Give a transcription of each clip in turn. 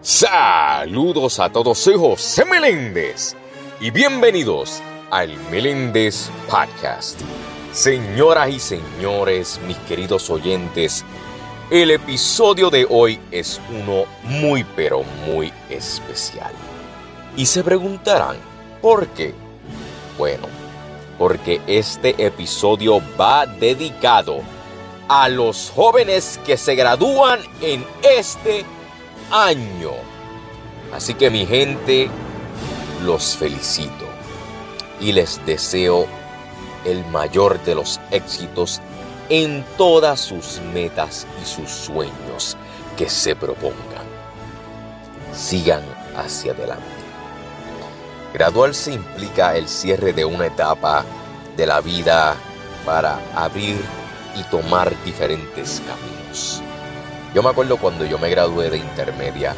Saludos a todos, soy José Meléndez y bienvenidos al Meléndez Podcast. Señoras y señores, mis queridos oyentes, el episodio de hoy es uno muy pero muy especial. Y se preguntarán, ¿por qué? Bueno, porque este episodio va dedicado a los jóvenes que se gradúan en este año. Así que mi gente, los felicito y les deseo el mayor de los éxitos en todas sus metas y sus sueños que se propongan. Sigan hacia adelante. Graduarse implica el cierre de una etapa de la vida para abrir y tomar diferentes caminos. Yo me acuerdo cuando yo me gradué de intermedia,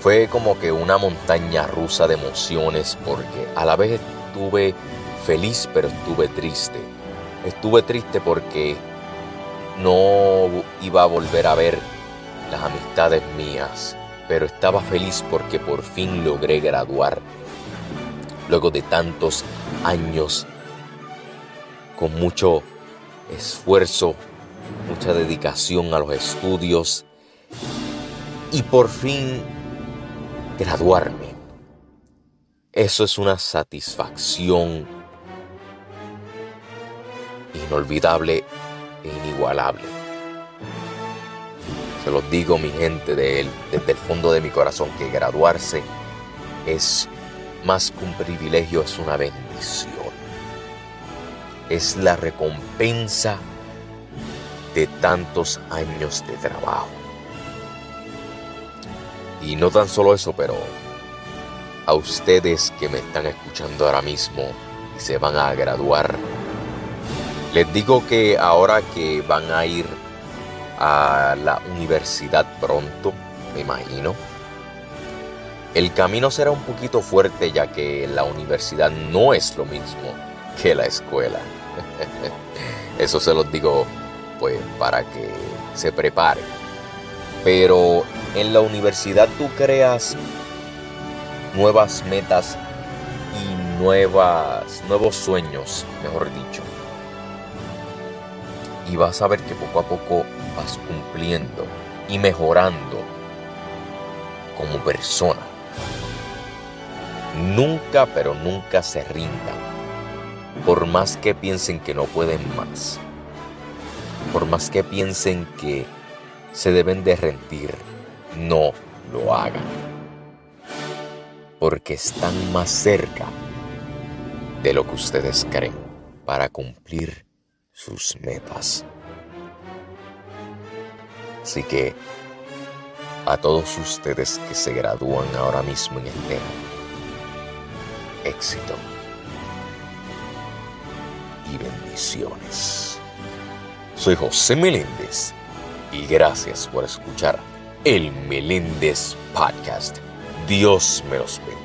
fue como que una montaña rusa de emociones porque a la vez estuve feliz pero estuve triste. Estuve triste porque no iba a volver a ver las amistades mías, pero estaba feliz porque por fin logré graduar. Luego de tantos años, con mucho esfuerzo, mucha dedicación a los estudios y por fin graduarme. Eso es una satisfacción inolvidable e inigualable. Se los digo mi gente de desde el fondo de mi corazón que graduarse es más que un privilegio, es una bendición. Es la recompensa de tantos años de trabajo. Y no tan solo eso, pero a ustedes que me están escuchando ahora mismo y se van a graduar, les digo que ahora que van a ir a la universidad pronto, me imagino, el camino será un poquito fuerte ya que la universidad no es lo mismo que la escuela. Eso se los digo pues para que se prepare. Pero en la universidad tú creas nuevas metas y nuevas, nuevos sueños, mejor dicho. Y vas a ver que poco a poco vas cumpliendo y mejorando como persona. Nunca, pero nunca se rindan. Por más que piensen que no pueden más por más que piensen que se deben de rendir, no lo hagan. Porque están más cerca de lo que ustedes creen para cumplir sus metas. Así que a todos ustedes que se gradúan ahora mismo en este éxito y bendiciones. Soy José Meléndez y gracias por escuchar el Meléndez Podcast. Dios me los bendiga.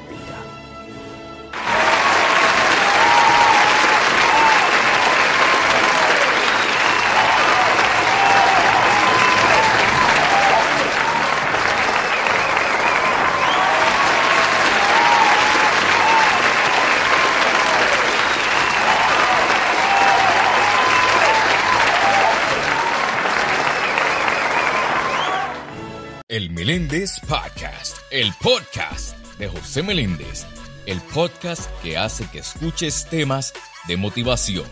Meléndez Podcast, el podcast de José Meléndez, el podcast que hace que escuches temas de motivación.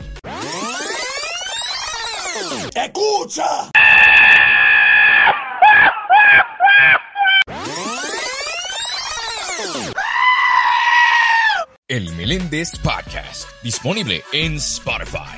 ¡Escucha! El Meléndez Podcast, disponible en Spotify.